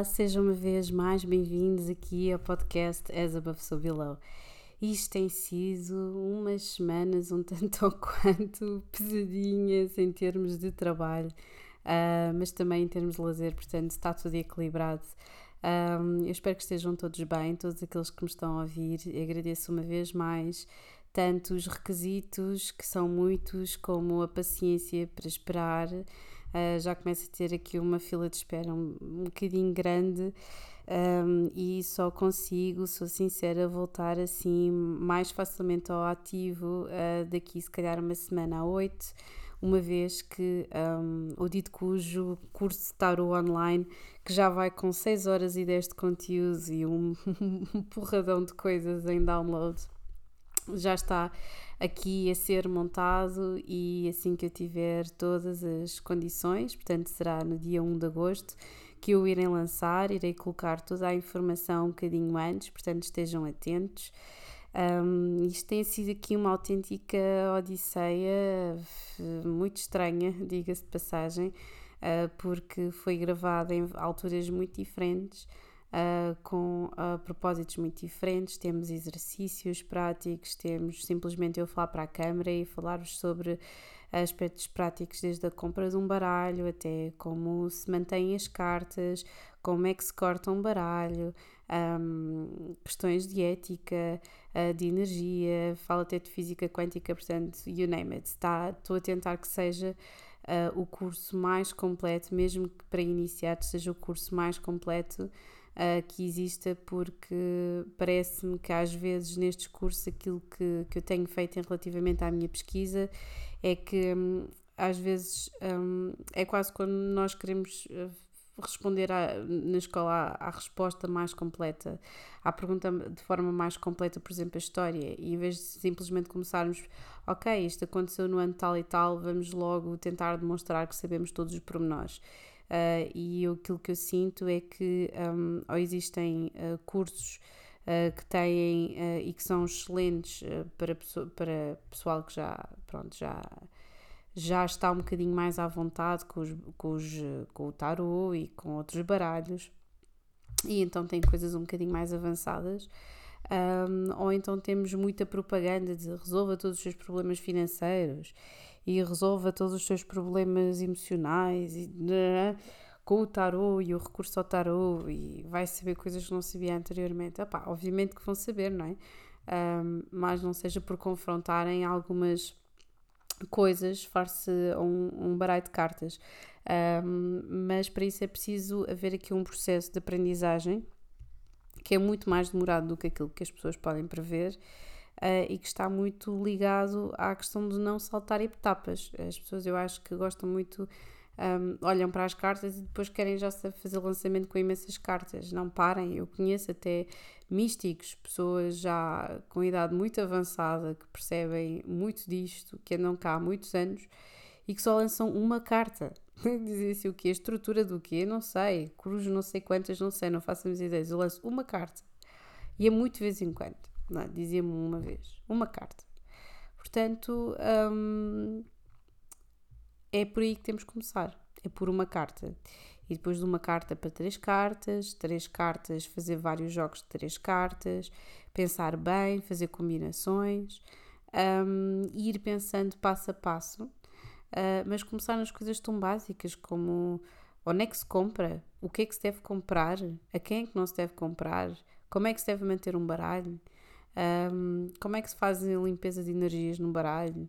Olá, sejam uma vez mais bem-vindos aqui ao podcast As Above So Below. Isto tem sido umas semanas um tanto ou quanto pesadinhas em termos de trabalho, uh, mas também em termos de lazer, portanto está tudo equilibrado. Um, eu espero que estejam todos bem, todos aqueles que me estão a ouvir. agradeço uma vez mais tanto os requisitos, que são muitos, como a paciência para esperar Uh, já começo a ter aqui uma fila de espera um, um bocadinho grande um, e só consigo, sou sincera, voltar assim mais facilmente ao ativo uh, daqui se calhar uma semana a oito, uma vez que um, o dito cujo curso de tarot online que já vai com 6 horas e 10 de conteúdo e um, um porradão de coisas em download já está aqui a ser montado e assim que eu tiver todas as condições, portanto será no dia 1 de agosto que eu irei lançar, irei colocar toda a informação um bocadinho antes, portanto estejam atentos. Um, isto tem sido aqui uma autêntica odisseia muito estranha, diga-se de passagem, uh, porque foi gravada em alturas muito diferentes uh, com uh, propósitos muito diferentes. Temos exercícios práticos, temos simplesmente eu falar para a câmara e falar-vos sobre aspectos práticos, desde a compra de um baralho até como se mantêm as cartas, como é que se corta um baralho, um, questões de ética, uh, de energia, fala até de física quântica, portanto, you name it. Está, estou a tentar que seja uh, o curso mais completo, mesmo que para iniciados seja o curso mais completo uh, que exista, porque parece-me que às vezes nestes cursos aquilo que, que eu tenho feito em relativamente à minha pesquisa é que um, às vezes um, é quase quando nós queremos ah, responder à, na escola à, à, resposta mais completa, à pergunta de forma mais completa, por exemplo, a história, e em vez de simplesmente começarmos, ok, isto aconteceu no ano tal e tal, vamos logo tentar demonstrar que sabemos todos os pormenores. Uh, e aquilo que eu sinto é que um, ou existem uh, cursos uh, que têm e que são excelentes para, para pessoal que já, pronto, já, já está um bocadinho mais à vontade com, os, com, os, com o tarot e com outros baralhos, e então tem coisas um bocadinho mais avançadas. Um, ou então temos muita propaganda de resolva todos os seus problemas financeiros e resolva todos os seus problemas emocionais e, né, com o tarô e o recurso ao tarô e vai saber coisas que não sabia anteriormente. Epá, obviamente que vão saber, não é? Um, mas não seja por confrontarem algumas coisas face a um, um baralho de cartas. Um, mas para isso é preciso haver aqui um processo de aprendizagem que é muito mais demorado do que aquilo que as pessoas podem prever uh, e que está muito ligado à questão de não saltar etapas. As pessoas, eu acho que gostam muito, um, olham para as cartas e depois querem já fazer lançamento com imensas cartas. Não parem, eu conheço até místicos, pessoas já com idade muito avançada que percebem muito disto, que andam cá há muitos anos e que só lançam uma carta. Dizem assim o que? A estrutura do quê? Não sei. Cruz não sei quantas, não sei, não faço as ideias. Eu lanço uma carta. E é muito de vez em quando. Não, é? dizia-me uma vez, uma carta. Portanto, hum, é por aí que temos que começar. É por uma carta. E depois de uma carta para três cartas, três cartas, fazer vários jogos de três cartas, pensar bem, fazer combinações, um, ir pensando passo a passo, uh, mas começar nas coisas tão básicas como onde é que se compra, o que é que se deve comprar, a quem é que não se deve comprar, como é que se deve manter um baralho, um, como é que se faz a limpeza de energias no baralho?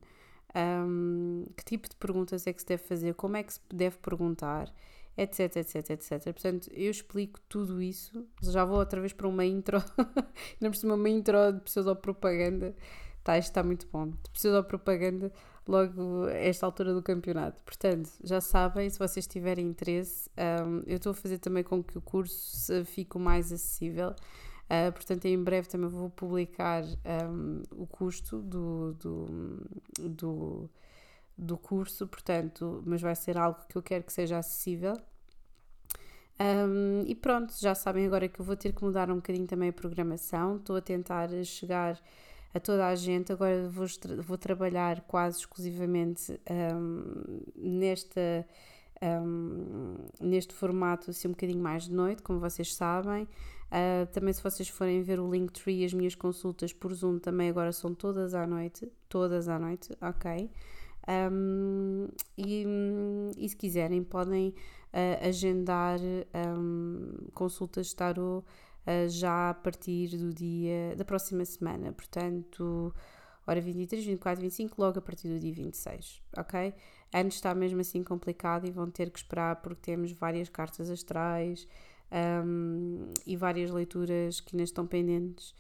Um, que tipo de perguntas é que se deve fazer? Como é que se deve perguntar? Etc, etc, etc. Portanto, eu explico tudo isso. Já vou outra vez para uma intro. Ainda por cima, uma intro de pseudopropaganda. Tá, isto está muito bom. De pseudopropaganda logo a esta altura do campeonato. Portanto, já sabem, se vocês tiverem interesse, um, eu estou a fazer também com que o curso fique mais acessível. Uh, portanto, em breve também vou publicar um, o custo do, do, do, do, curso, portanto, mas vai ser algo que eu quero que seja acessível. Um, e pronto, já sabem agora que eu vou ter que mudar um bocadinho também a programação. Estou a tentar chegar a toda a gente. Agora vou, vou trabalhar quase exclusivamente um, nesta um, neste formato assim um bocadinho mais de noite, como vocês sabem. Uh, também se vocês forem ver o Linktree, as minhas consultas por Zoom também agora são todas à noite, todas à noite, ok? Um, e, e, se quiserem podem uh, agendar um, consultas de tarot já a partir do dia da próxima semana, portanto, hora 23, 24, 25, logo a partir do dia 26, ok? Antes está mesmo assim complicado e vão ter que esperar porque temos várias cartas astrais um, e várias leituras que ainda estão pendentes.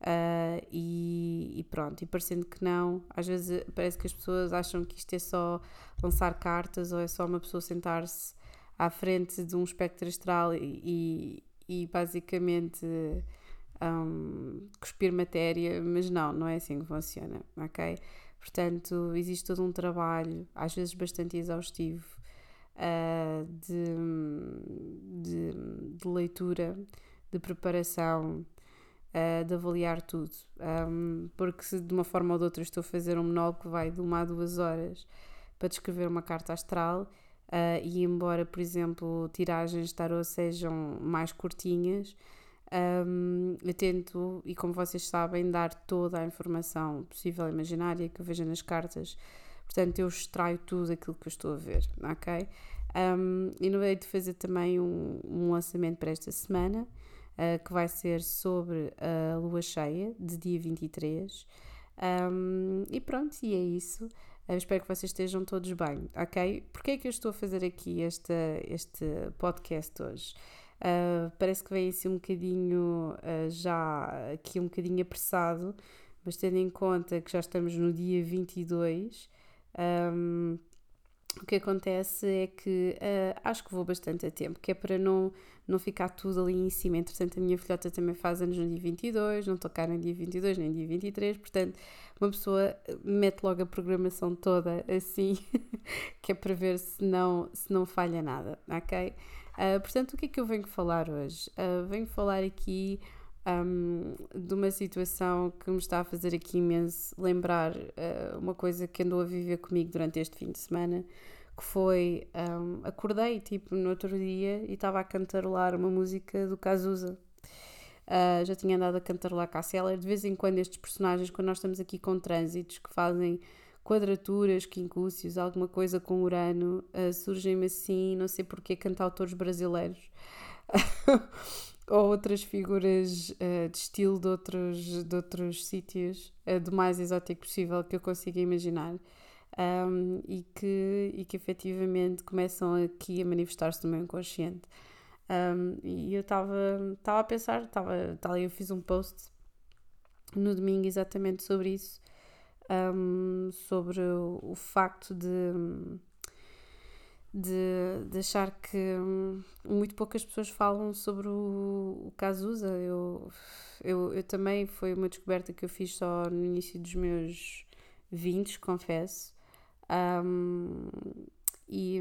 Uh, e, e, pronto, e parecendo que não, às vezes parece que as pessoas acham que isto é só lançar cartas ou é só uma pessoa sentar-se à frente de um espectro astral e, e, basicamente um, cuspir matéria, mas não, não é assim que funciona, ok? Portanto, existe todo um trabalho, às vezes bastante exaustivo, uh, de, de, de leitura, de preparação uh, de avaliar tudo. Um, porque se de uma forma ou de outra estou a fazer um monólogo que vai de uma a duas horas para descrever uma carta astral, uh, e embora, por exemplo, tiragens de tarot sejam mais curtinhas, um, eu tento, e como vocês sabem, dar toda a informação possível imaginária que eu vejo nas cartas. Portanto, eu extraio tudo aquilo que eu estou a ver, ok? Um, e no meio de fazer também um, um lançamento para esta semana, uh, que vai ser sobre a lua cheia, de dia 23. Um, e pronto, e é isso. Espero que vocês estejam todos bem, ok? Porquê é que eu estou a fazer aqui esta, este podcast hoje? Uh, parece que vem assim um bocadinho uh, já aqui um bocadinho apressado, mas tendo em conta que já estamos no dia 22, um, o que acontece é que uh, acho que vou bastante a tempo, que é para não, não ficar tudo ali em cima. Entretanto, a minha filhota também faz anos no dia 22, não cá no dia 22 nem dia 23, portanto, uma pessoa mete logo a programação toda assim, que é para ver se não, se não falha nada, ok? Uh, portanto, o que é que eu venho falar hoje? Uh, venho falar aqui um, de uma situação que me está a fazer aqui imenso lembrar uh, uma coisa que andou a viver comigo durante este fim de semana, que foi, um, acordei tipo no outro dia e estava a cantarolar uma música do Cazuza. Uh, já tinha andado a cantarolar Casseller, de vez em quando estes personagens, quando nós estamos aqui com trânsitos que fazem quadraturas, quincúcios, alguma coisa com Urano, uh, surgem-me assim, não sei porquê, cantautores brasileiros. ou outras figuras uh, de estilo de outros, de outros sítios, uh, do mais exótico possível que eu consiga imaginar. Um, e, que, e que efetivamente começam aqui a manifestar-se no meu inconsciente. Um, e eu estava a pensar, estava ali, eu fiz um post no domingo exatamente sobre isso, um, sobre o, o facto de de, de achar que hum, muito poucas pessoas falam sobre o, o Cazuza. Eu, eu, eu também foi uma descoberta que eu fiz só no início dos meus 20, confesso. Um, e,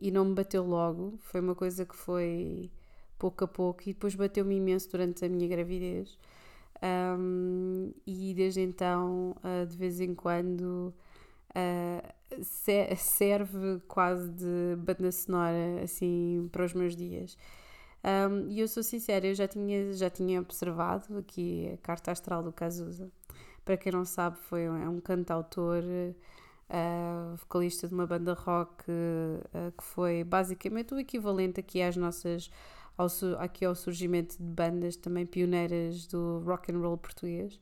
e não me bateu logo, foi uma coisa que foi pouco a pouco e depois bateu-me imenso durante a minha gravidez. Um, e desde então, uh, de vez em quando, uh, serve quase de banda sonora assim para os meus dias. Um, e eu sou sincera, eu já tinha, já tinha observado aqui a carta astral do Cazuza. Para quem não sabe, foi um, é um cantautor, uh, vocalista de uma banda rock uh, que foi basicamente o equivalente aqui às nossas ao, aqui ao surgimento de bandas também pioneiras do rock and roll português,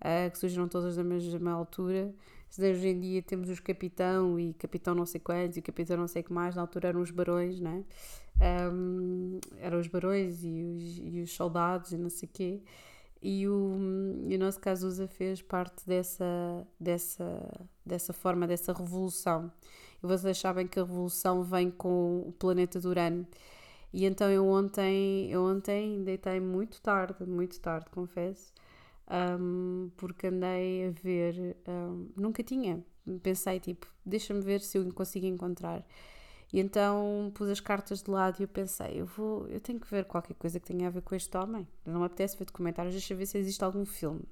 uh, que surgiram todas da mesma altura hoje em dia temos os capitão e capitão não sei quantos e capitão não sei que mais, na altura eram os barões, não é? Um, eram os barões e os, e os, soldados e não sei o quê. E o, e o nosso Cazuza fez parte dessa, dessa, dessa forma, dessa revolução. E vocês sabem que a revolução vem com o planeta do Urano. E então eu ontem, eu ontem deitei muito tarde, muito tarde, confesso, um, porque andei a ver, um, nunca tinha, pensei tipo, deixa-me ver se eu consigo encontrar. E então pus as cartas de lado e eu pensei, eu vou, eu tenho que ver qualquer coisa que tenha a ver com este homem. Não me apetece ver documentários, deixa ver se existe algum filme.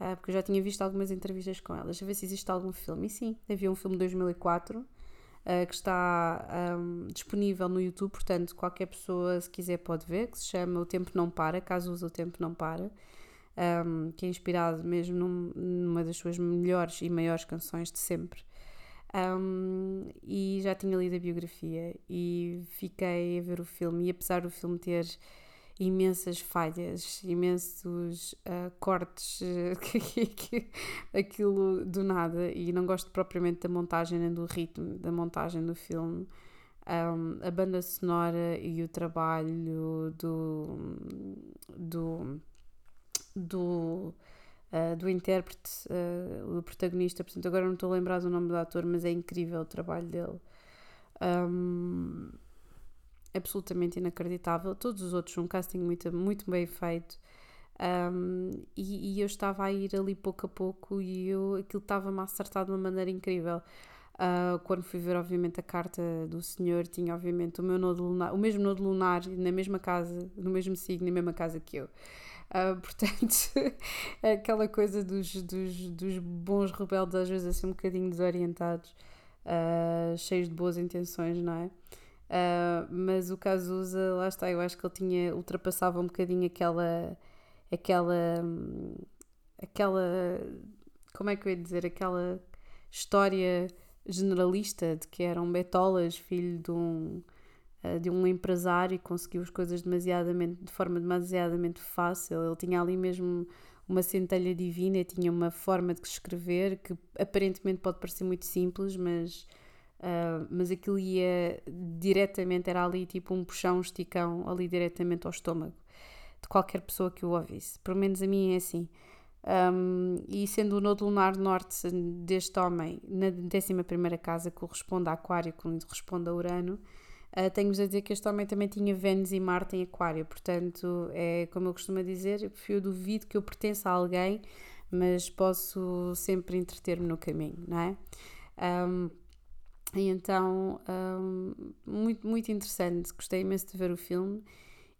Uh, porque eu já tinha visto algumas entrevistas com ela, deixa ver se existe algum filme. E sim, havia um filme de 2004, uh, que está um, disponível no YouTube, portanto, qualquer pessoa, se quiser, pode ver, que se chama O Tempo Não Para, caso use O Tempo Não Para, um, que é inspirado mesmo num, numa das suas melhores e maiores canções de sempre. Um, e já tinha lido a biografia e fiquei a ver o filme, e apesar do filme ter imensas falhas, imensos uh, cortes, uh, aquilo do nada, e não gosto propriamente da montagem nem do ritmo da montagem do filme. Um, a banda sonora e o trabalho do, do, do, uh, do intérprete, uh, do protagonista, portanto, agora não estou a lembrar do nome do ator, mas é incrível o trabalho dele. Um, absolutamente inacreditável. Todos os outros, um casting muito, muito bem feito. Um, e, e, eu estava a ir ali pouco a pouco e eu, aquilo estava-me a acertar de uma maneira incrível. Uh, quando fui ver, obviamente, a carta do senhor, tinha, obviamente, o meu nodo lunar, o mesmo nodo lunar, na mesma casa, no mesmo signo, na mesma casa que eu. Uh, portanto, aquela coisa dos, dos, dos bons rebeldes, às vezes assim um bocadinho desorientados, uh, cheios de boas intenções, não é? Uh, mas o Cazuza, lá está, eu acho que ele tinha, ultrapassava um bocadinho aquela, aquela, aquela, como é que eu ia dizer, aquela história generalista de que eram betolas, filho de um, de um empresário e conseguiu as coisas demasiadamente, de forma demasiadamente fácil. Ele tinha ali mesmo uma centelha divina, tinha uma forma de escrever que aparentemente pode parecer muito simples, mas Uh, mas aquilo ia diretamente, era ali tipo um puxão, um esticão, ali diretamente ao estômago de qualquer pessoa que o ouvisse. Pelo menos a mim é assim. Um, e sendo o nodo lunar norte deste homem na 11 casa, que corresponde a Aquário, corresponde a Urano, uh, tenho-vos a dizer que este homem também tinha Vênus e Marte em Aquário. Portanto, é como eu costumo dizer, eu duvido que eu pertença a alguém, mas posso sempre entreter-me no caminho, não é? Um, e então, um, muito, muito interessante, gostei imenso de ver o filme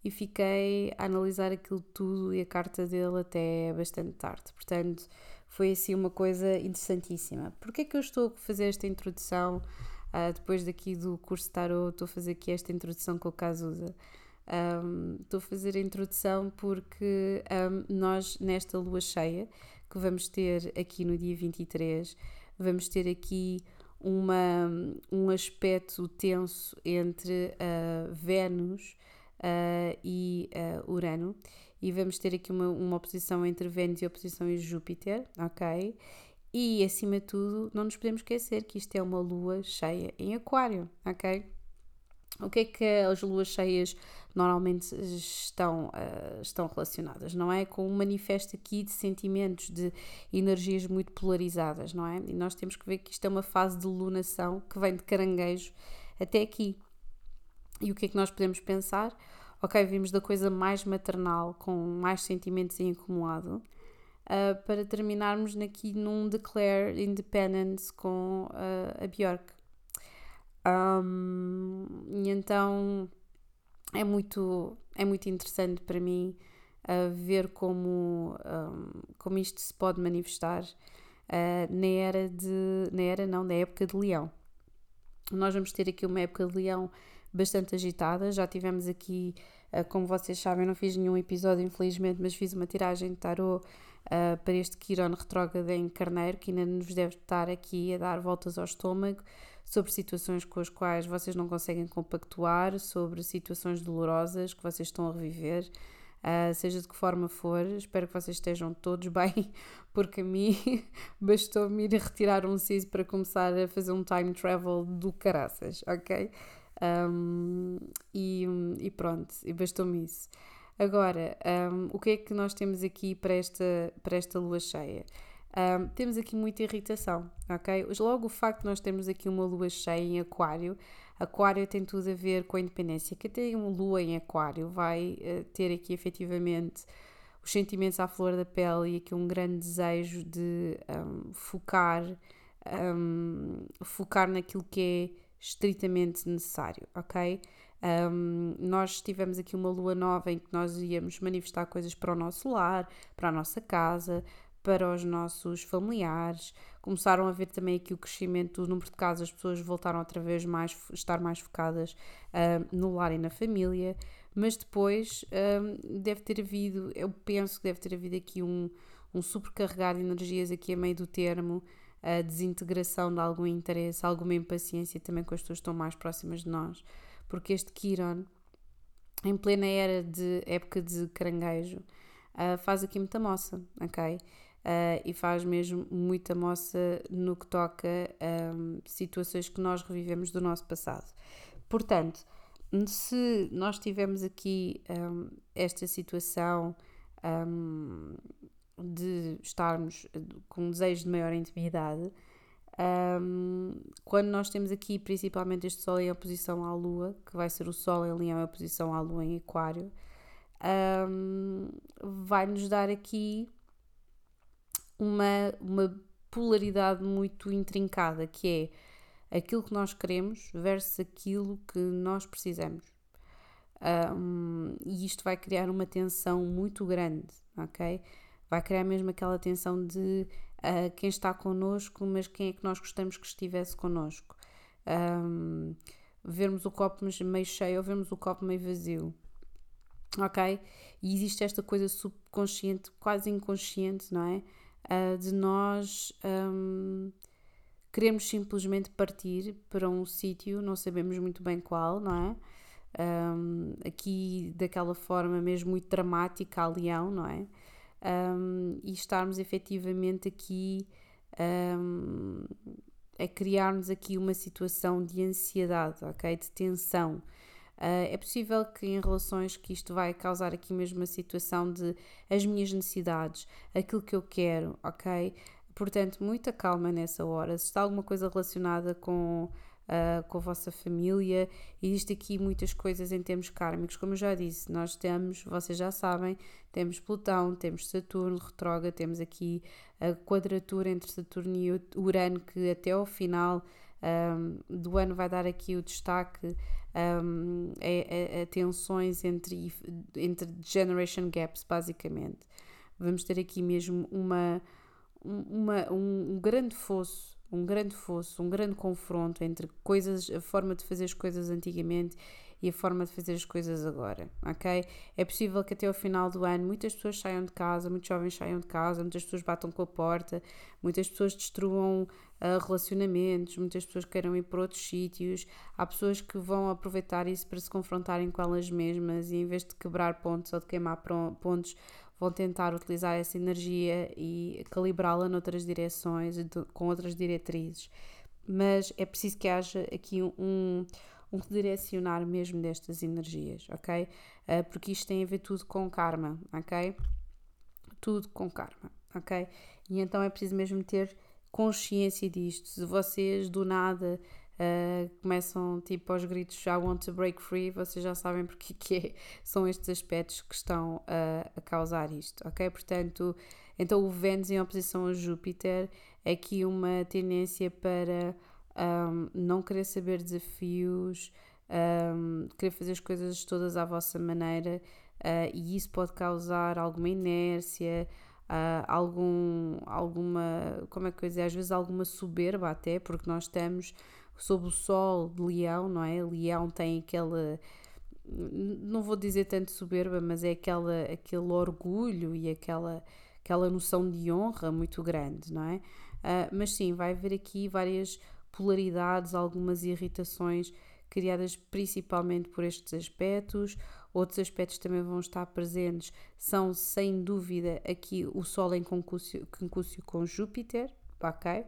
e fiquei a analisar aquilo tudo e a carta dele até bastante tarde. Portanto, foi assim uma coisa interessantíssima. Porquê é que eu estou a fazer esta introdução? Uh, depois daqui do curso Tarot, estou a fazer aqui esta introdução com o Cazuza. Um, estou a fazer a introdução porque um, nós, nesta lua cheia, que vamos ter aqui no dia 23, vamos ter aqui uma, um aspecto tenso entre uh, Vênus uh, e uh, Urano e vamos ter aqui uma, uma oposição entre Vênus e oposição em Júpiter, ok? E acima de tudo, não nos podemos esquecer que isto é uma lua cheia em Aquário, ok? O que é que as luas cheias normalmente estão, uh, estão relacionadas, não é? Com um manifesto aqui de sentimentos, de energias muito polarizadas, não é? E nós temos que ver que isto é uma fase de lunação que vem de caranguejo até aqui. E o que é que nós podemos pensar? Ok, vimos da coisa mais maternal, com mais sentimentos em acumulado, uh, para terminarmos aqui num Declare Independence com uh, a Björk. Um, e então é muito, é muito interessante para mim uh, ver como, um, como isto se pode manifestar na era de. na era não, na época de leão. Nós vamos ter aqui uma época de leão bastante agitada. Já tivemos aqui, como vocês sabem, não fiz nenhum episódio, infelizmente, mas fiz uma tiragem de tarot uh, para este Quiron retrógrado em Carneiro, que ainda nos deve estar aqui a dar voltas ao estômago sobre situações com as quais vocês não conseguem compactuar, sobre situações dolorosas que vocês estão a reviver, uh, seja de que forma for. Espero que vocês estejam todos bem, porque a mim bastou-me ir retirar um siso para começar a fazer um time travel do caraças, ok? Um, e, e, pronto, e bastou-me isso. Agora, um, o que é que nós temos aqui para esta, para esta lua cheia? Um, temos aqui muita irritação, ok? Logo o facto de nós termos aqui uma lua cheia em aquário, aquário tem tudo a ver com a independência, que até uma lua em aquário vai uh, ter aqui efetivamente os sentimentos à flor da pele e aqui um grande desejo de um, focar, focar naquilo que é estritamente necessário, ok? Um, nós tivemos aqui uma lua nova em que nós íamos manifestar coisas para o nosso lar, para a nossa casa, para os nossos familiares. Começaram a ver também aqui o crescimento do número de casos, as pessoas voltaram outra vez mais estar mais focadas uh, no lar e na família, mas depois uh, deve ter havido, eu penso que deve ter havido aqui um, um supercarregar de energias aqui a meio do termo, a desintegração de algum interesse, alguma impaciência também com as pessoas que estão mais próximas de nós, porque este Kiron, em plena era de época de caranguejo, uh, faz aqui muita moça, ok? Uh, e faz mesmo muita moça no que toca a um, situações que nós revivemos do nosso passado. Portanto, se nós tivermos aqui um, esta situação um, de estarmos com um desejo de maior intimidade, quando nós temos aqui principalmente este Sol em oposição à Lua, que vai ser o Sol em Leão em oposição à Lua em Aquário, vai nos dar aqui uma, uma polaridade muito intrincada, que é aquilo que nós queremos versus aquilo que nós precisamos. Um, e isto vai criar uma tensão muito grande, ok? Vai criar mesmo aquela tensão de uh, quem está connosco, mas quem é que nós gostamos que estivesse connosco. Um, vermos o copo meio cheio ou vermos o copo meio vazio, ok? E existe esta coisa subconsciente, quase inconsciente, não é? uh, de nós um, queremos simplesmente partir para um sítio, não sabemos muito bem qual, não é? Um, aqui daquela forma mesmo muito dramática a leão, não é? Um, e estarmos efetivamente aqui um, a criar-nos aqui uma situação de ansiedade, ok? De tensão. Uh, é possível que em relações que isto vai causar aqui mesmo uma situação de as minhas necessidades, aquilo que eu quero, ok? Portanto, muita calma nessa hora. Se está alguma coisa relacionada com, uh, com a vossa família, existe aqui muitas coisas em termos kármicos. Como eu já disse, nós temos, vocês já sabem, temos Plutão, temos Saturno retrógrado, temos aqui a quadratura entre Saturno e Urano, que até ao final um, do ano vai dar aqui o destaque um, a, a, a, tensões entre, entre generation gaps, basicamente. Vamos ter aqui mesmo uma, uma, um, um grande fosso um grande fosso, um grande confronto entre coisas, a forma de fazer as coisas antigamente e a forma de fazer as coisas agora, ok? É possível que até ao final do ano muitas pessoas saiam de casa, muitos jovens saiam de casa, muitas pessoas batam com a porta, muitas pessoas destruam uh, relacionamentos, muitas pessoas queiram ir para outros sítios. Há pessoas que vão aproveitar isso para se confrontarem com elas mesmas e em vez de quebrar pontos ou de queimar pontos, vão tentar utilizar essa energia e calibrá-la noutras direções, com outras diretrizes. Mas é preciso que haja aqui um, um redirecionar mesmo destas energias, ok? Uh, porque isto tem a ver tudo com karma, ok? Tudo com karma, ok? E então é preciso mesmo ter consciência disto. Se vocês do nada uh, começam tipo aos gritos I want to break free, vocês já sabem porque que é, são estes aspectos que estão uh, a causar isto, ok? Portanto, então o Vênus em oposição a Júpiter é aqui uma tendência para um, não querer saber desafios, um, querer fazer as coisas todas à vossa maneira uh, e isso pode causar alguma inércia, uh, algum, alguma, como é que eu dizer, às vezes alguma soberba até, porque nós estamos sob o sol de leão, não é? Leão tem aquela, não vou dizer tanto soberba, mas é aquela, aquele orgulho e aquela, aquela noção de honra muito grande, não é? Uh, mas sim, vai haver aqui várias polaridades, algumas irritações criadas principalmente por estes aspectos. Outros aspectos também vão estar presentes são, sem dúvida, aqui o Sol em concúcio, concúcio com Júpiter, ok?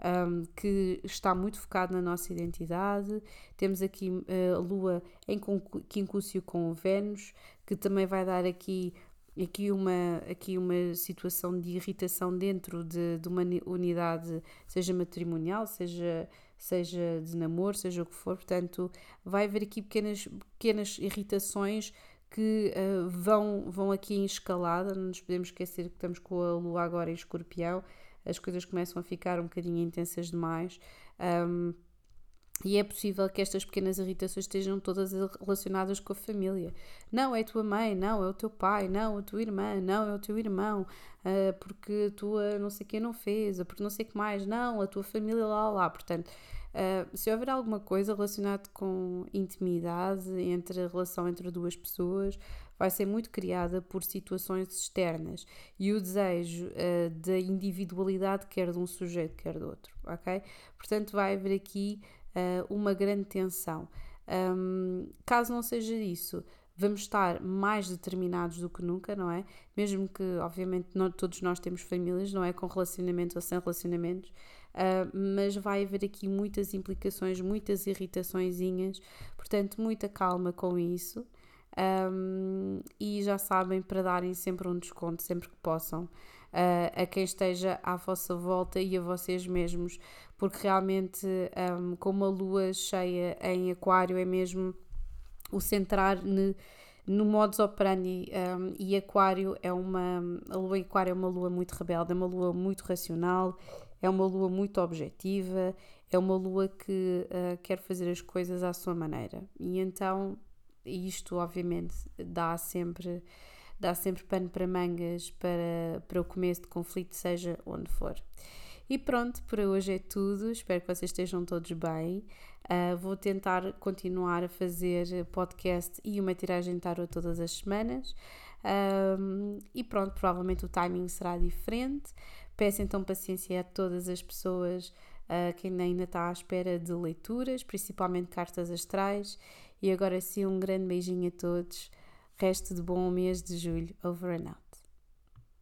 Um, que está muito focado na nossa identidade. Temos aqui a uh, Lua em concúcio com Vênus, que também vai dar aqui aqui uma, aqui uma situação de irritação dentro de, de uma unidade, seja matrimonial, seja, seja de namoro, seja o que for. Portanto, vai haver aqui pequenas, pequenas irritações que uh, vão, vão aqui em escalada. Não nos podemos esquecer que estamos com a lua agora em escorpião, as coisas começam a ficar um bocadinho intensas demais. Um, E é possível que estas pequenas irritações estejam todas relacionadas com a família. Não é a tua mãe, não é o teu pai, não é a tua irmã, não é o teu irmão, uh, porque a tua não sei quem não fez, porque não sei que mais, não, a tua família lá, lá. Portanto, uh, se houver alguma coisa relacionada com intimidade entre a relação entre duas pessoas, vai ser muito criada por situações externas e o desejo uh, da individualidade quer de um sujeito, quer do outro, ok? Portanto, vai haver aqui uh, uma grande tensão. Um, caso não seja isso, vamos estar mais determinados do que nunca, não é? Mesmo que, obviamente, não, todos nós temos famílias, não é? Com relacionamentos ou sem relacionamentos, uh, mas vai haver aqui muitas implicações, muitas irritaçõezinhas, portanto, muita calma com isso. Um, e já sabem para darem sempre um desconto, sempre que possam, uh, a quem esteja à vossa volta e a vocês mesmos, porque realmente, um, como a lua cheia em Aquário é mesmo o centrar ne, no modus operandi um, e Aquário é uma a lua em Aquário é uma lua muito rebelde, é uma lua muito racional, é uma lua muito objetiva, é uma lua que uh, quer fazer as coisas à sua maneira. E então isto obviamente dá sempre dá sempre pano para mangas para, para o começo de conflito, seja onde for. E pronto, por hoje é tudo. Espero que vocês estejam todos bem. Uh, vou tentar continuar a fazer podcast e uma tiragem de tarot todas as semanas. Um, e pronto, provavelmente o timing será diferente. Peço então paciência a todas as pessoas uh, que ainda está à espera de leituras, principalmente cartas astrais. E agora sim, um grande beijinho a todos. Resto de bom mês de julho. Over and out.